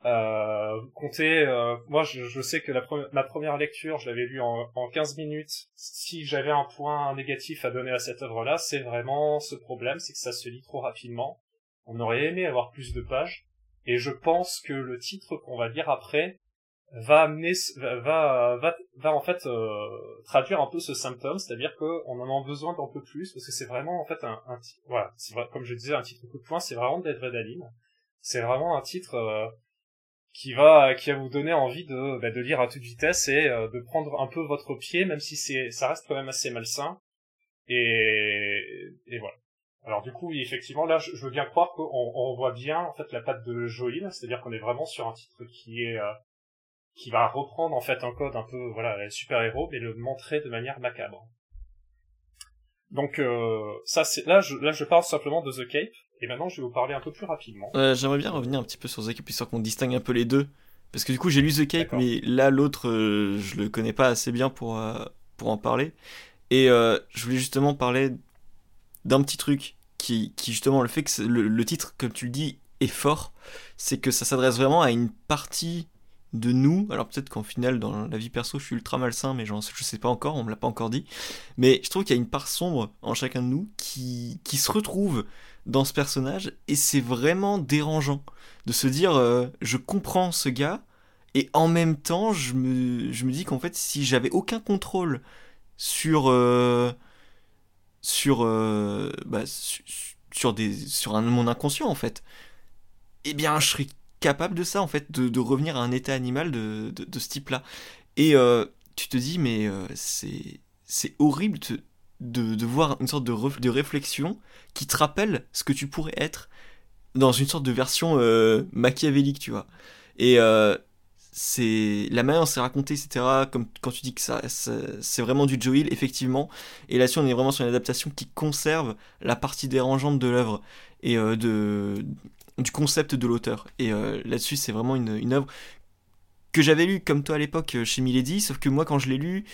Euh, comptez, euh, moi je, je, sais que la ma première lecture, je l'avais lu en, en 15 minutes. Si j'avais un point négatif à donner à cette œuvre-là, c'est vraiment ce problème, c'est que ça se lit trop rapidement. On aurait aimé avoir plus de pages, et je pense que le titre qu'on va lire après va amener, va, va, va, en fait euh, traduire un peu ce symptôme, c'est-à-dire qu'on en a besoin d'un peu plus, parce que c'est vraiment en fait un, un voilà, comme je disais, un titre coup de poing, c'est vraiment d'être Vedaline. C'est vraiment un titre euh, qui va qui va vous donner envie de bah, de lire à toute vitesse et euh, de prendre un peu votre pied même si c'est ça reste quand même assez malsain. Et et voilà. Alors du coup effectivement là je, veux bien croire qu'on on voit bien en fait la patte de Joïne c'est-à-dire qu'on est vraiment sur un titre qui est euh, qui va reprendre en fait un code un peu voilà super héros mais le montrer de manière macabre. Donc euh, ça c'est là je là je parle simplement de The Cape et maintenant, je vais vous parler un peu plus rapidement. J'aimerais bien revenir un petit peu sur The Cape, histoire qu'on distingue un peu les deux. Parce que du coup, j'ai lu The Cape, mais là, l'autre, euh, je le connais pas assez bien pour, euh, pour en parler. Et euh, je voulais justement parler d'un petit truc qui, qui, justement, le fait que le, le, titre, comme tu le dis, est fort. C'est que ça s'adresse vraiment à une partie de nous. Alors peut-être qu'en final, dans la vie perso, je suis ultra malsain, mais je sais pas encore, on me l'a pas encore dit. Mais je trouve qu'il y a une part sombre en chacun de nous qui, qui se retrouve dans ce personnage et c'est vraiment dérangeant de se dire euh, je comprends ce gars et en même temps je me, je me dis qu'en fait si j'avais aucun contrôle sur euh, sur, euh, bah, sur des sur un, mon inconscient en fait eh bien je serais capable de ça en fait de, revenir à un état animal de, de, de ce type là et tu te dis mais c'est c'est horrible de, de, voir une sorte de, de réflexion qui te rappelle ce que tu pourrais être dans une sorte de version euh, machiavélique, tu vois. Et euh, c'est la manière dont c'est raconté, etc. Comme quand tu dis que ça, c'est vraiment du Joe effectivement. Et là-dessus, on est vraiment sur une adaptation qui conserve la partie dérangeante de l'œuvre et euh, de du concept de l'auteur. Et là-dessus, c'est vraiment une, œuvre que j'avais lu comme toi à l'époque chez Milady, sauf que moi, quand je l'ai lu,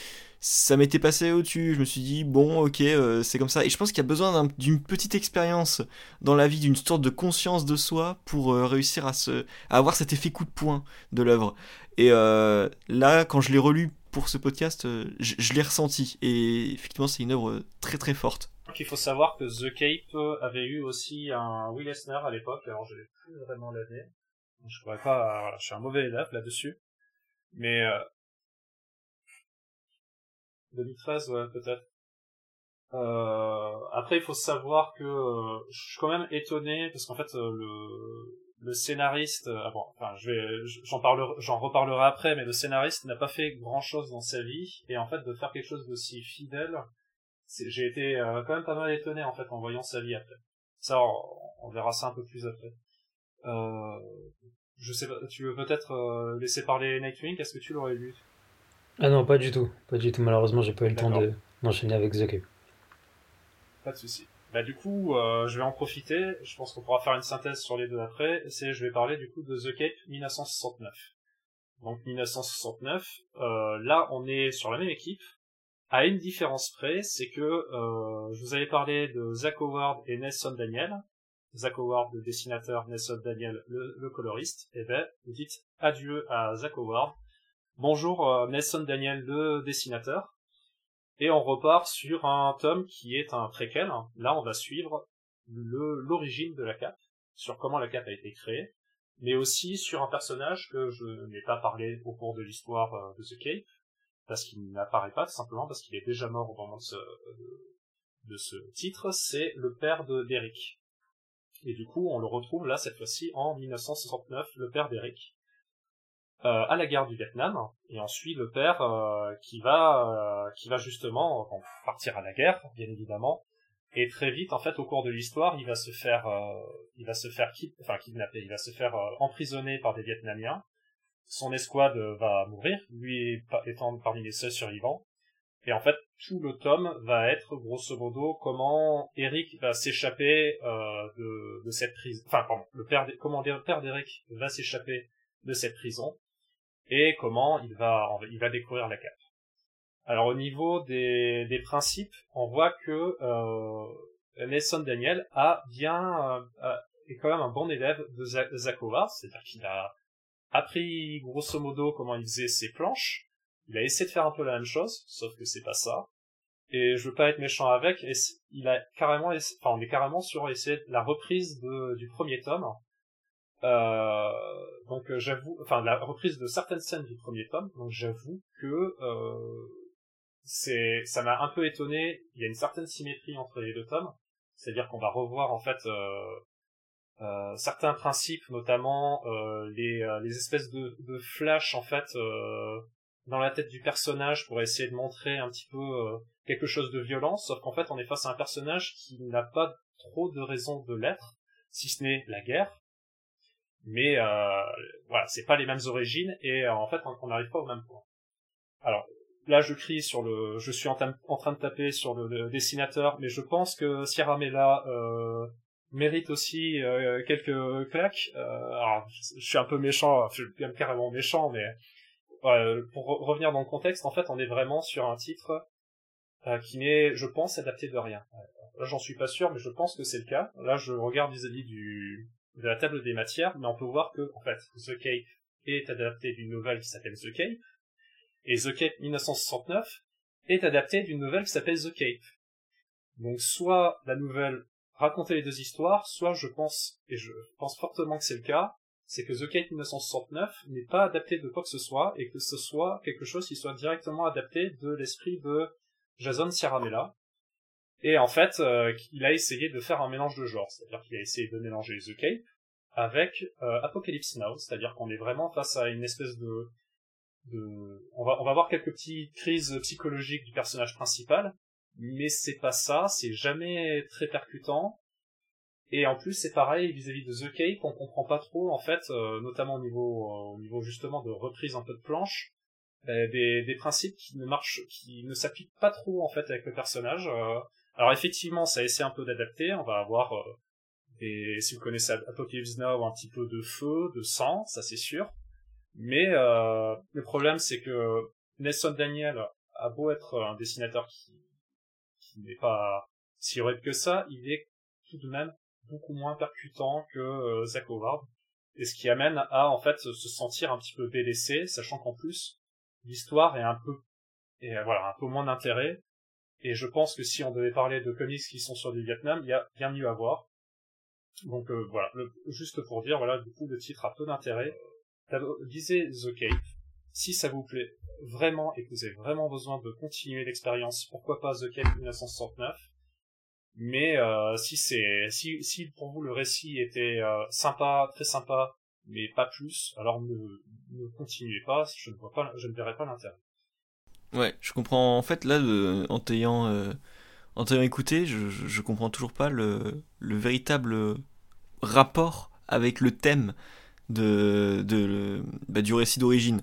ça m'était passé au-dessus. Je me suis dit, bon, ok, euh, c'est comme ça. Et je pense qu'il y a besoin d'une petite expérience dans la vie, d'une sorte de conscience de soi pour euh, réussir à, se, à avoir cet effet coup de poing de l'œuvre. Et euh, là, quand je l'ai relu pour ce podcast, je, l'ai ressenti. Et effectivement, c'est une œuvre très très forte. Donc il faut savoir que The Cape avait eu aussi un Will Eisner à l'époque. Alors je l'ai plus vraiment l'année. Je pourrais pas. Voilà, je suis un mauvais élève là-dessus. Mais 2013, ouais, peut-être. Euh, après, il faut savoir que euh, je suis quand même étonné parce qu'en fait, euh, le, le scénariste, ah bon, enfin, j'en parlerai, j'en reparlerai après, mais le scénariste n'a pas fait grand chose dans sa vie et en fait, de faire quelque chose d'aussi fidèle, j'ai été quand même pas mal étonné en fait en voyant sa vie après. Ça, on, verra ça un peu plus après. je sais pas, tu veux peut-être laisser parler Nightwing Est-ce que tu l'aurais lu ah non, pas du tout. Pas du tout. Malheureusement, j'ai pas eu le temps de, d'enchaîner avec The Cape. Pas de souci. Bah du coup, euh, je vais en profiter. Je pense qu'on pourra faire une synthèse sur les deux après. C'est, je vais parler du coup de The Cape 1969. Donc 1969. Euh, là, on est sur la même équipe. À une différence près, c'est que euh, je vous avais parlé de Zach Howard et Nelson Daniel. Zach Howard, le dessinateur, Nelson Daniel, le, coloriste. Et eh ben, vous dites adieu à Zach Howard Bonjour euh, Nelson Daniel, le dessinateur. Et on repart sur un tome qui est un préquel. Là, on va suivre l'origine de la cape, sur comment la cape a été créée, mais aussi sur un personnage que je n'ai pas parlé au cours de l'histoire euh, de The Cape, parce qu'il n'apparaît pas, tout simplement parce qu'il est déjà mort au moment de ce, de ce titre, c'est le père de d'Eric. Et du coup, on le retrouve là, cette fois-ci, en 1969, le père d'Eric, euh, à la guerre du Vietnam. Et ensuite le père euh, qui va euh, qui va justement partir à la guerre bien évidemment. Et très vite en fait au cours de l'histoire il va se faire il va se faire enfin kidnapper il va se faire emprisonner par des Vietnamiens son escouade va mourir lui étant parmi les seuls survivants et en fait tout le tome va être grosso modo comment Eric va s'échapper de, de cette prison enfin pardon le père comment le père d'Eric va s'échapper de cette prison et comment il va, il va découvrir la cape. Alors au niveau des, des principes, on voit que euh, Nelson Daniel a bien euh, est quand même un bon élève de Zakova, c'est-à-dire qu'il a appris grosso modo comment il faisait ses planches. Il a essayé de faire un peu la même chose, sauf que c'est pas ça. Et je veux pas être méchant avec, et il a carrément, enfin on est carrément sur essayer la reprise du premier tome. Euh, donc j'avoue, enfin la reprise de certaines scènes du premier tome. Donc j'avoue que euh, c'est, ça m'a un peu étonné. Il y a une certaine symétrie entre les deux tomes, c'est-à-dire qu'on va revoir en fait euh, euh, certains principes, notamment euh, les, euh, les espèces de, de flash en fait dans la tête du personnage pour essayer de montrer un petit peu quelque chose de violent, sauf qu'en fait on est face à un personnage qui n'a pas trop de raison de l'être, si ce n'est la guerre. Mais euh, voilà, c'est pas les mêmes origines et en fait on n'arrive pas au même point. Alors là je crie sur le, je suis en, train de taper sur le, dessinateur, mais je pense que Sierra Mela euh, mérite aussi euh, quelques claques. Euh, alors, je suis un peu méchant, je suis même carrément méchant, mais pour revenir dans le contexte, en fait, on est vraiment sur un titre euh, qui n'est, je pense, adapté de rien. Là, j'en suis pas sûr, mais je pense que c'est le cas. Là, je regarde vis-à-vis de la table des matières, mais on peut voir que, en fait, The Cape est adapté d'une nouvelle qui s'appelle The Cape, et The Cape 1969 est adapté d'une nouvelle qui s'appelle The Cape. Donc, soit la nouvelle raconter les deux histoires, soit je pense, et je pense fortement que c'est le cas, c'est que The Kate 1969 n'est pas adapté de quoi que ce soit, et que ce soit quelque chose qui soit directement adapté de l'esprit de Jason Ciaramella. Et en fait, euh, il a essayé de faire un mélange de genres, c'est-à-dire qu'il a essayé de mélanger The Cape avec euh, Apocalypse Now, c'est-à-dire qu'on est vraiment face à une espèce de... de... On, va, on va voir quelques petites crises psychologiques du personnage principal, mais c'est pas ça, c'est jamais très percutant. Et en plus, c'est pareil vis-à-vis de The Cape, on comprend pas trop, en fait, euh, notamment au niveau, euh, au niveau justement de reprise un peu de planche, euh, des, des, principes qui ne marchent, qui ne s'appliquent pas trop en fait avec le personnage. alors effectivement, ça essaie un peu d'adapter. On va avoir des, si vous connaissez Apocalypse Now, un petit peu de feu, de sang, ça c'est sûr. Mais le problème, c'est que Nelson Daniel a beau être un dessinateur qui qui n'est pas si horrible que ça, il est tout de même beaucoup moins percutant que euh, Zach Howard. Et ce qui amène à, en fait, se sentir un petit peu délaissé, sachant qu'en plus, l'histoire est un peu, et euh, voilà, un peu moins d'intérêt. Et je pense que si on devait parler de comics qui sont sur du Vietnam, il y a bien mieux à voir. Donc euh, voilà, juste pour dire, voilà, du coup, le titre a peu d'intérêt. Lisez The Cape, si ça vous plaît vraiment et que vous avez vraiment besoin de continuer l'expérience, pourquoi pas The Cape 1969. Mais euh, si c'est si, si pour vous le récit était euh, sympa, très sympa, mais pas plus, alors ne, continuez pas, je ne vois pas je ne verrai pas l'intérêt. Ouais, je comprends en fait là en t'ayant euh, en t'ayant écouté, je, je, comprends toujours pas le, le véritable rapport avec le thème de, bah, du récit d'origine.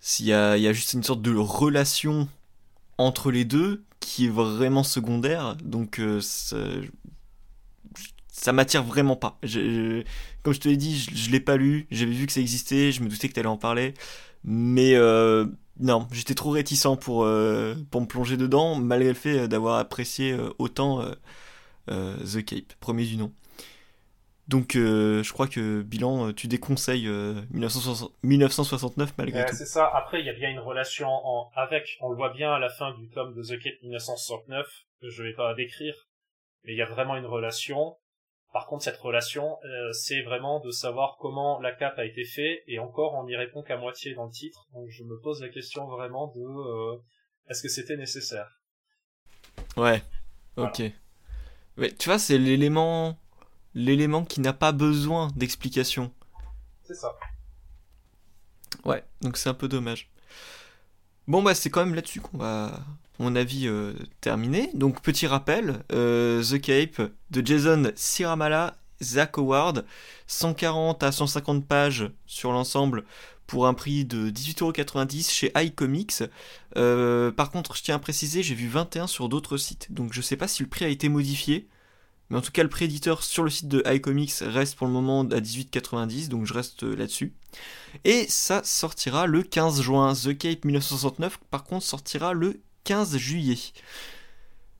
S'il y a, il y a juste une sorte de relation entre les deux qui est vraiment secondaire, donc euh, ça, m'attire vraiment pas. comme je te l'ai dit, je, l'ai pas lu, j'avais vu que ça existait, je me doutais que tu allais en parler, mais euh, non, j'étais trop réticent pour, euh, pour me plonger dedans, malgré le fait d'avoir apprécié autant The Cape, premier du nom. Donc euh, je crois que bilan, euh, tu déconseilles 1969 euh, malgré tout. C'est ça. Après, il y a bien une relation en, avec. On le voit bien à la fin du tome de The Kate 1969 que je vais pas décrire, mais il y a vraiment une relation. Par contre, cette relation, c'est vraiment de savoir comment la cape a été faite, et encore, on n'y répond qu'à moitié dans le titre. Donc, je me pose la question vraiment de est-ce que c'était nécessaire? Ouais. Ok. Mais tu vois, c'est l'élément l'élément qui n'a pas besoin d'explication. C'est ça. Ouais, donc c'est un peu dommage. Bon bah c'est quand même là-dessus qu'on va, mon avis, euh, terminer. Donc petit rappel, euh, The Cape de Jason Siramala, Zach Howard, 140 à 150 pages sur l'ensemble pour un prix de 18,90€ chez iComics. Euh, par contre, je tiens à préciser, j'ai vu 21 sur d'autres sites, donc je sais pas si le prix a été modifié. Mais en tout cas, le prééditeur sur le site de iComics reste pour le moment à 18,90, donc je reste euh, là-dessus. Et ça sortira le 15 juin. The Cape 1969, par contre, sortira le 15 juillet.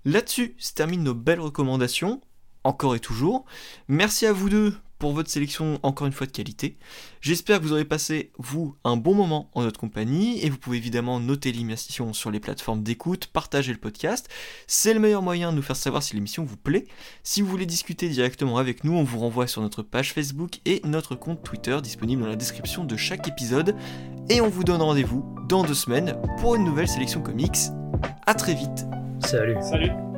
Là-dessus se terminent nos belles recommandations, encore et toujours. Merci à vous deux pour votre sélection encore une fois de qualité. J'espère que vous aurez passé, vous, un bon moment en notre compagnie et vous pouvez évidemment noter l'émission sur les plateformes d'écoute, partager le podcast. C'est le meilleur moyen de nous faire savoir si l'émission vous plaît. Si vous voulez discuter directement avec nous, on vous renvoie sur notre page Facebook et notre compte Twitter disponible dans la description de chaque épisode. Et on vous donne rendez-vous dans deux semaines pour une nouvelle sélection comics. A très vite Salut Salut